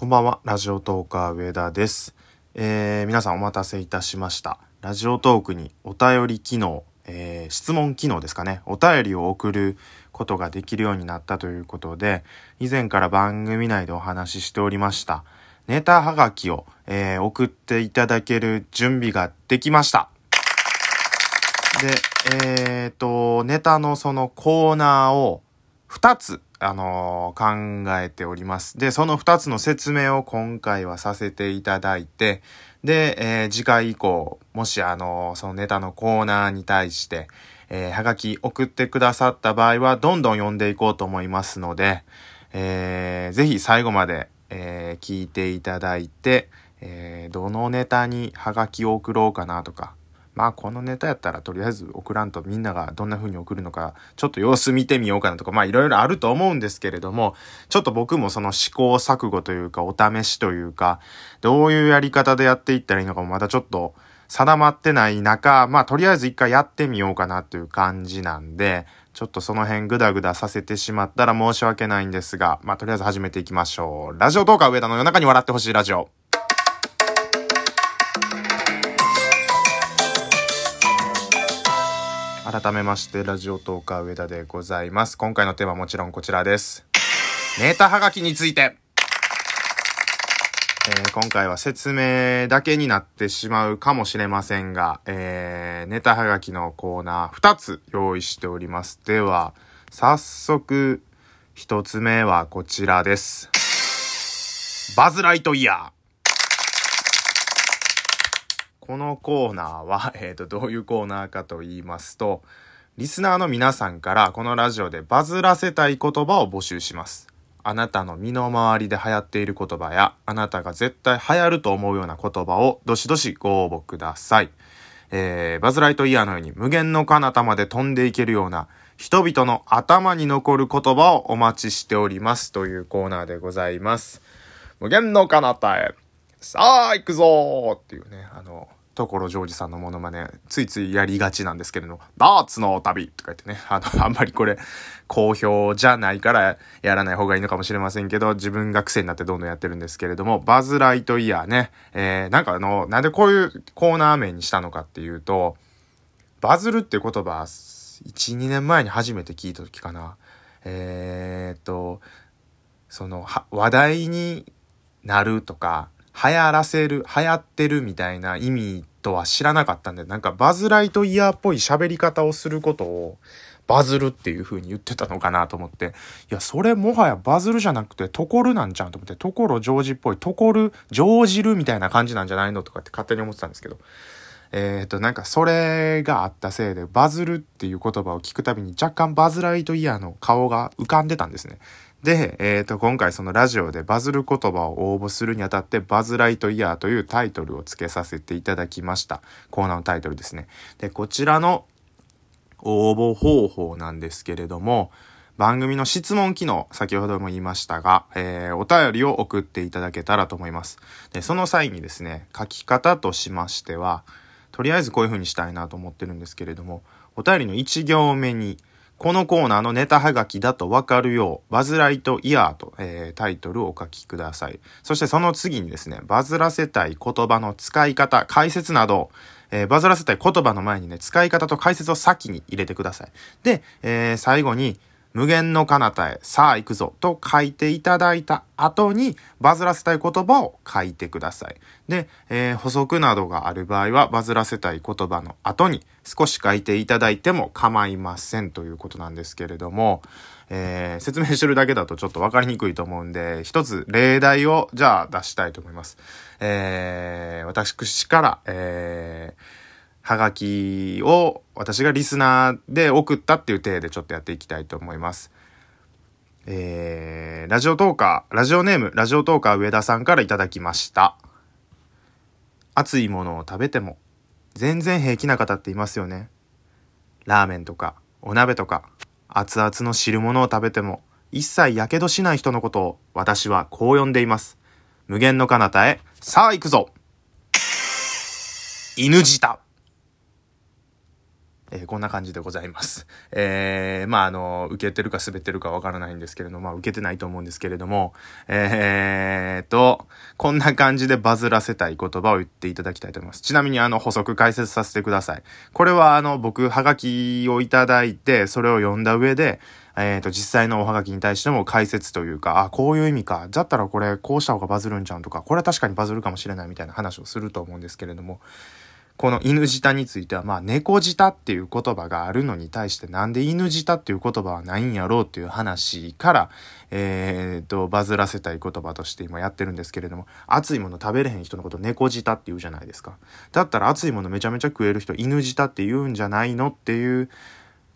こんばんは、ラジオトーカー上田です。えー、皆さんお待たせいたしました。ラジオトークにお便り機能、えー、質問機能ですかね。お便りを送ることができるようになったということで、以前から番組内でお話ししておりました。ネタはがきを、えー、送っていただける準備ができました。で、えっ、と、ネタのそのコーナーを2つ、あのー考えております。で、その2つの説明を今回はさせていただいて、で、えー次回以降、もしあのーそのネタのコーナーに対して、えーはがき送ってくださった場合は、どんどん読んでいこうと思いますので、えーぜひ最後まで、えー聞いていただいて、えーどのネタにはがきを送ろうかなとか、まあこのネタやったらとりあえず送らんとみんながどんな風に送るのかちょっと様子見てみようかなとかまあいろいろあると思うんですけれどもちょっと僕もその試行錯誤というかお試しというかどういうやり方でやっていったらいいのかもまだちょっと定まってない中まあとりあえず一回やってみようかなという感じなんでちょっとその辺グダグダさせてしまったら申し訳ないんですがまあとりあえず始めていきましょう。ラジオトーカー上田の夜中に笑ってほしいラジオ。改めましてラジオトーカー上田でございます今回のテーマはもちろんこちらですネタはがきについてえー今回は説明だけになってしまうかもしれませんが、えーネタはがきのコーナー2つ用意しております。では、早速、1つ目はこちらです。バズ・ライトイヤー。このコーナーは、えーと、どういうコーナーかと言いますと、リスナーの皆さんからこのラジオでバズらせたい言葉を募集します。あなたの身の回りで流行っている言葉や、あなたが絶対流行ると思うような言葉をどしどしご応募ください。えー、バズライトイヤーのように無限の彼方まで飛んでいけるような人々の頭に残る言葉をお待ちしておりますというコーナーでございます。無限の彼方へ、さあ行くぞーっていうね、あの、所ジョージさんのモノマネ、ついついやりがちなんですけれども、ダーツの旅とか言ってね、あの、あんまりこれ、好評じゃないからやらない方がいいのかもしれませんけど、自分が癖になってどんどんやってるんですけれども、バズライトイヤーね、えー、なんかあの、なんでこういうコーナー名にしたのかっていうと、バズるって言葉、1、2年前に初めて聞いた時かな。えー、っと、その、話題になるとか、流行らせる、流行ってるみたいな意味とは知らなかったんで、なんかバズライトイヤーっぽい喋り方をすることを、バズるっていう風に言ってたのかなと思って、いや、それもはやバズるじゃなくて、とこるなんじゃんと思って、ところジョージっぽい、とこる、ジョージるみたいな感じなんじゃないの？とかって勝手に思ってたんですけど、えっ、と、なんかそれがあったせいで、バズるっていう言葉を聞くたびに若干バズライトイヤーの顔が浮かんでたんですね。で、えっ、と、今回そのラジオでバズる言葉を応募するにあたって、バズライトイヤーというタイトルを付けさせていただきました。コーナーのタイトルですね。で、こちらの応募方法なんですけれども、番組の質問機能、先ほども言いましたが、えーお便りを送っていただけたらと思います。で、その際にですね、書き方としましては、とりあえずこういう風にしたいなと思ってるんですけれども、お便りの1行目に、このコーナーのネタはがきだとわかるよう、バズライトイヤーと、えータイトルをお書きください。そしてその次にですね、バズらせたい言葉の使い方、解説など、えーバズらせたい言葉の前にね、使い方と解説を先に入れてください。で、えー最後に、無限の彼方へ、さあ行くぞと書いていただいた後に、バズらせたい言葉を書いてください。で、えー補足などがある場合は、バズらせたい言葉の後に少し書いていただいても構いませんということなんですけれども、えー説明してるだけだとちょっとわかりにくいと思うんで、一つ例題をじゃあ出したいと思います。えー私から、えーはがきを私がリスナーで送ったっていう体でちょっとやっていきたいと思います。えー、ラジオトーカー、ラジオネーム、ラジオトーカー上田さんからいただきました。熱いものを食べても、全然平気な方っていますよね。ラーメンとか、お鍋とか、熱々の汁物を食べても、一切火傷しない人のことを私はこう呼んでいます。無限の彼方へ、さあ行くぞ犬舌えー、こんな感じでございます。えー、まあ、あの、受けてるか滑ってるかわからないんですけれども、まあ、受けてないと思うんですけれども、えーと、こんな感じでバズらせたい言葉を言っていただきたいと思います。ちなみに、あの、補足解説させてください。これは、あの、僕、はがきをいただいて、それを読んだ上で、えっ、と、実際のおはがきに対しても解説というか、あ、こういう意味か。だったらこれ、こうした方がバズるんじゃんとか、これは確かにバズるかもしれないみたいな話をすると思うんですけれども、この犬舌については、まあ、猫舌っていう言葉があるのに対して、なんで犬舌っていう言葉はないんやろうっていう話から、えー、と、バズらせたい言葉として今やってるんですけれども、熱いもの食べれへん人のこと猫舌って言うじゃないですか。だったら熱いものめちゃめちゃ食える人、犬舌って言うんじゃないのっていう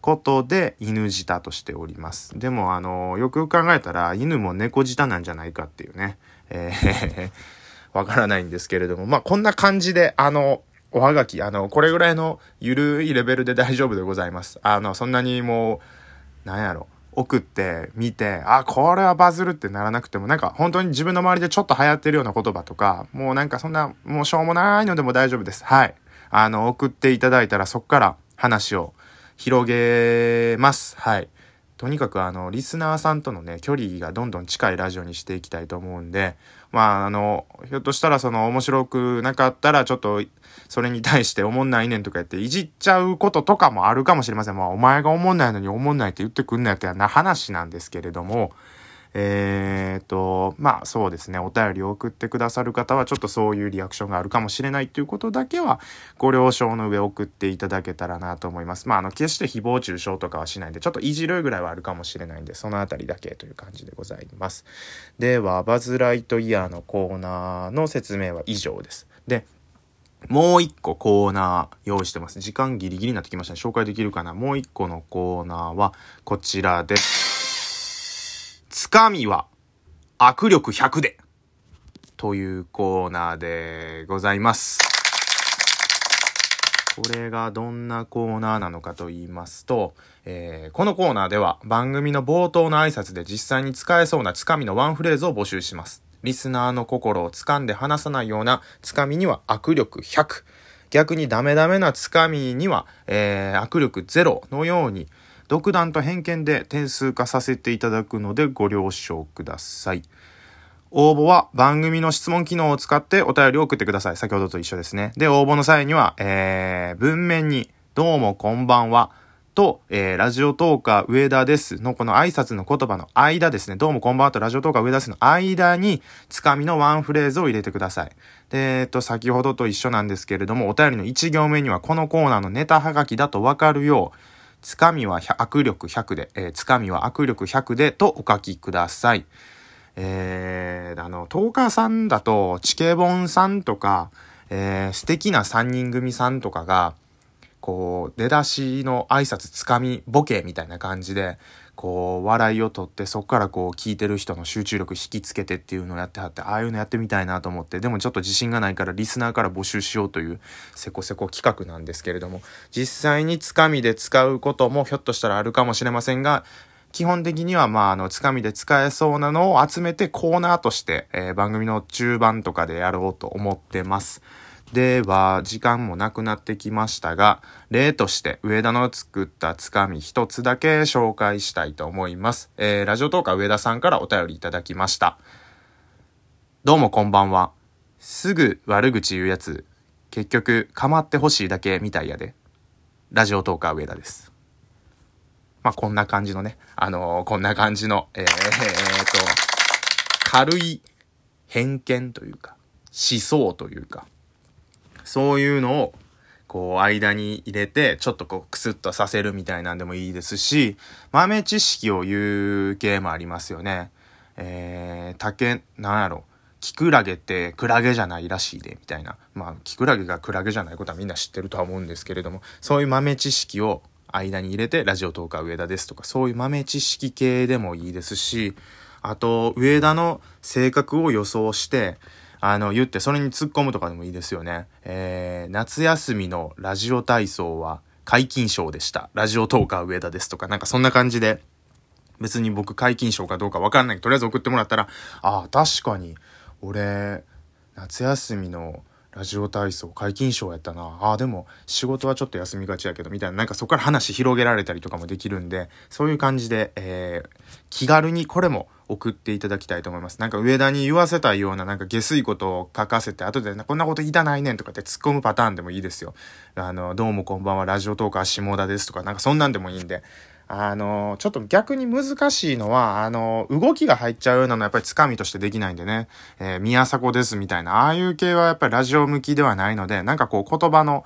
ことで、犬舌としております。でも、あの、よくよく考えたら、犬も猫舌なんじゃないかっていうね、えーわからないんですけれども、まあ、こんな感じで、あの、おはがき、あの、これぐらいのゆるいレベルで大丈夫でございます。あの、そんなにもう、なんやろ、送って見て、あ、これはバズるってならなくても、なんか本当に自分の周りでちょっと流行ってるような言葉とか、もうなんかそんな、もうしょうもないのでも大丈夫です。はい。あの、送っていただいたらそっから話を広げます。はい。とにかくあの、リスナーさんとのね、距離がどんどん近いラジオにしていきたいと思うんで、まああの、ひょっとしたらその面白くなかったらちょっとそれに対しておもんないねんとか言っていじっちゃうこととかもあるかもしれません。まあお前がおもんないのにおもんないって言ってくんなやってな話なんですけれども、えー、と、まあそうですね、お便りを送ってくださる方はちょっとそういうリアクションがあるかもしれないっていうことだけはご了承の上送っていただけたらなと思います。まああの、決して誹謗中傷とかはしないんで、ちょっといじるぐらいはあるかもしれないんで、そのあたりだけという感じでございます。では、バズライトイヤーのコーナーの説明は以上です。で、もう一個コーナー用意してます。時間ギリギリになってきましたね。紹介できるかな？もう一個のコーナーはこちらです。つかみは握力100でというコーナーでございます。これがどんなコーナーなのかと言いますと、えー、このコーナーでは番組の冒頭の挨拶で実際に使えそうなつかみのワンフレーズを募集します。リスナーの心を掴んで離さないようなつかみには握力100。逆にダメダメなつかみには、えー、握力0のように、独断と偏見で点数化させていただくのでご了承ください。応募は番組の質問機能を使ってお便りを送ってください。先ほどと一緒ですね。で、応募の際には、えー、文面に、どうもこんばんは、と、えー、ラジオトーカー上田ですのこの挨拶の言葉の間ですね。どうもこんばんはとラジオトーカー上田ですの間に、つかみのワンフレーズを入れてください。で、えっと、先ほどと一緒なんですけれども、お便りの1行目にはこのコーナーのネタはがきだとわかるよう、つかみは握力100で、えー、つかみは握力100でとお書きください。えー、あの、トーカーさんだと、チケボンさんとか、えー、素敵な3人組さんとかが、こう、出だしの挨拶つかみボケみたいな感じで、こう、笑いをとって、そこからこう、聞いてる人の集中力引きつけてっていうのをやってはって、ああいうのやってみたいなと思って、でもちょっと自信がないから、リスナーから募集しようという、せこせこ企画なんですけれども、実際につかみで使うこともひょっとしたらあるかもしれませんが、基本的には、まあ、あの、つかみで使えそうなのを集めてコーナーとして、えー、番組の中盤とかでやろうと思ってます。では、時間もなくなってきましたが、例として上田の作ったつかみ一つだけ紹介したいと思います。えー、ラジオトーカー上田さんからお便りいただきました。どうもこんばんは。すぐ悪口言うやつ、結局構ってほしいだけみたいやで。ラジオトーカー上田です。まあ、こんな感じのね、あのー、こんな感じの、えー、えー、と、軽い偏見というか、思想というか、そういうのを、こう、間に入れて、ちょっとこう、クスッとさせるみたいなんでもいいですし、豆知識を言う系もありますよね。えー、竹、なんやろ。キクラゲってクラゲじゃないらしいで、みたいな。まあ、キクラゲがクラゲじゃないことはみんな知ってるとは思うんですけれども、そういう豆知識を間に入れて、ラジオトーカー上田ですとか、そういう豆知識系でもいいですし、あと、上田の性格を予想して、あの、言ってそれに突っ込むとかでもいいですよね。えー、夏休みのラジオ体操は解禁賞でした。ラジオトーカー上田ですとか、なんかそんな感じで、別に僕解禁賞かどうかわかんない。とりあえず送ってもらったら、ああ、確かに、俺、夏休みのラジオ体操解禁賞やったな。ああ、でも仕事はちょっと休みがちやけど、みたいな、なんかそこから話広げられたりとかもできるんで、そういう感じで、えー、気軽にこれも送っていただきたいと思います。なんか上田に言わせたような、なんか下水ことを書かせて、後でこんなこと言いたないねんとかって突っ込むパターンでもいいですよ。あの、どうもこんばんは、ラジオトーカー下田ですとか、なんかそんなんでもいいんで、あの、ちょっと逆に難しいのは、あの、動きが入っちゃうようなのはやっぱりつかみとしてできないんでね、えー、宮迫ですみたいな、ああいう系はやっぱりラジオ向きではないので、なんかこう言葉の、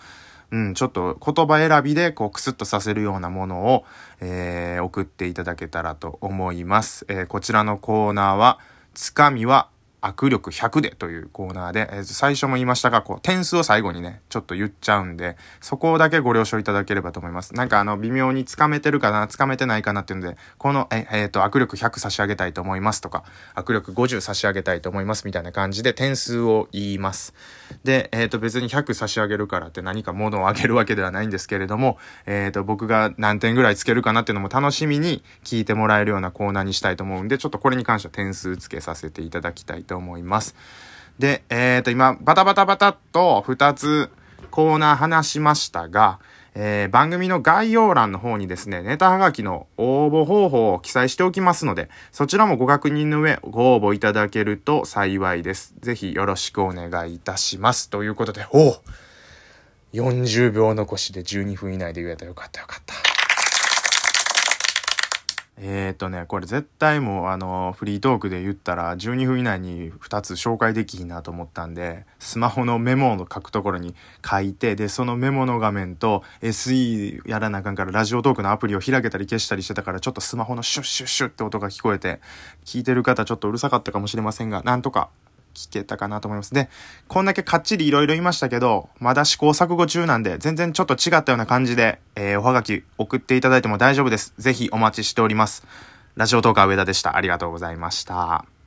うん、ちょっと言葉選びでこうクスッとさせるようなものを、えー、送っていただけたらと思います。えー、こちらのコーナーは、つかみは握力100でというコーナーで、えー、最初も言いましたが、こう、点数を最後にね、ちょっと言っちゃうんで、そこだけご了承いただければと思います。なんかあの、微妙につかめてるかな、つかめてないかなっていうので、この、え、えっ、ー、と、握力100差し上げたいと思いますとか、握力50差し上げたいと思いますみたいな感じで点数を言います。で、えっ、ー、と、別に100差し上げるからって何か物を上げるわけではないんですけれども、えっ、と、僕が何点ぐらいつけるかなっていうのも楽しみに聞いてもらえるようなコーナーにしたいと思うんで、ちょっとこれに関しては点数つけさせていただきたいと思います。で、えっ、ー、と、今、バタバタバタっと2つコーナー話しましたが、えー、番組の概要欄の方にですね、ネタはがきの応募方法を記載しておきますので、そちらもご確認の上、ご応募いただけると幸いです。ぜひよろしくお願いいたします。ということで、お40秒残しで12分以内で言えたよかったよかった。えー、とね、これ絶対もうあの、フリートークで言ったら12分以内に2つ紹介できひんなと思ったんで、スマホのメモの書くところに書いて、で、そのメモの画面と SE やらなあかんからラジオトークのアプリを開けたり消したりしてたからちょっとスマホのシュッシュッシュッって音が聞こえて、聞いてる方ちょっとうるさかったかもしれませんが、なんとか聞けたかなと思います。で、こんだけかっちりいろいろ言いましたけど、まだ試行錯誤中なんで、全然ちょっと違ったような感じで、えー、おはがき送っていただいても大丈夫です。ぜひお待ちしております。ラジオトーカー上田でした。ありがとうございました。